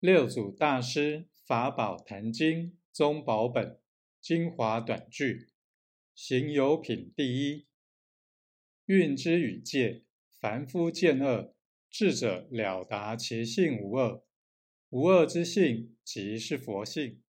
六祖大师法宝坛经宗宝本精华短句行有品第一。运之与界凡夫见恶智者了达其性无恶。无恶之性即是佛性。